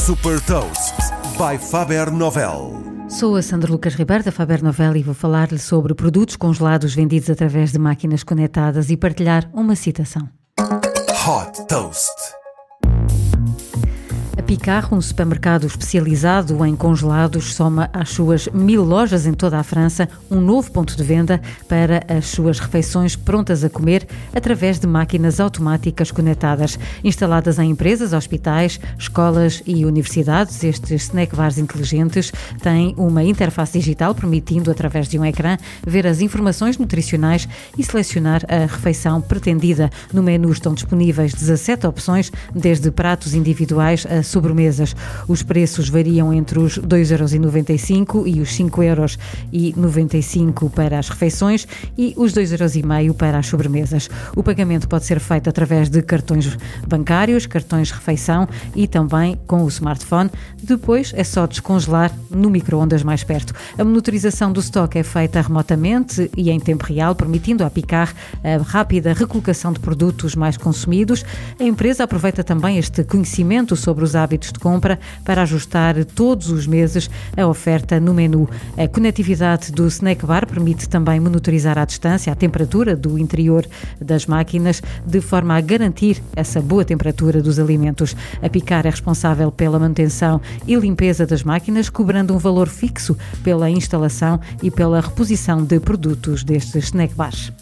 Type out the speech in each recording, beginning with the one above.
Super Toast by Faber Novel. Sou a Sandra Lucas Ribeiro da Faber Novel e vou falar-lhe sobre produtos congelados vendidos através de máquinas conectadas e partilhar uma citação. Hot Toast. Picard, um supermercado especializado em congelados, soma às suas mil lojas em toda a França um novo ponto de venda para as suas refeições prontas a comer através de máquinas automáticas conectadas. Instaladas em empresas, hospitais, escolas e universidades, estes snack bars inteligentes têm uma interface digital permitindo, através de um ecrã, ver as informações nutricionais e selecionar a refeição pretendida. No menu estão disponíveis 17 opções, desde pratos individuais a sobremesas. Os preços variam entre os 2,95€ e os 5,95€ para as refeições e os 2,5€ para as sobremesas. O pagamento pode ser feito através de cartões bancários, cartões de refeição e também com o smartphone. Depois é só descongelar no micro-ondas mais perto. A monitorização do estoque é feita remotamente e em tempo real, permitindo a Picar a rápida recolocação de produtos mais consumidos. A empresa aproveita também este conhecimento sobre os hábitos hábitos de compra para ajustar todos os meses a oferta no menu. A conectividade do snack bar permite também monitorizar à distância a temperatura do interior das máquinas, de forma a garantir essa boa temperatura dos alimentos. A Picar é responsável pela manutenção e limpeza das máquinas, cobrando um valor fixo pela instalação e pela reposição de produtos destes snack bars.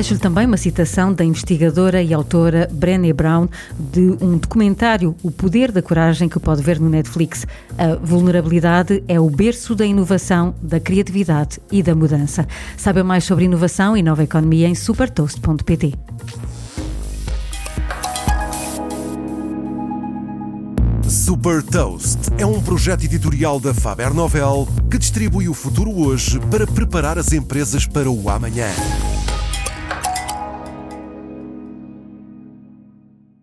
Deixo-lhe também uma citação da investigadora e autora Brené Brown de um documentário, O Poder da Coragem, que pode ver no Netflix. A vulnerabilidade é o berço da inovação, da criatividade e da mudança. Saiba mais sobre inovação e nova economia em supertoast.pt. Super Toast é um projeto editorial da Faber Novel que distribui o futuro hoje para preparar as empresas para o amanhã.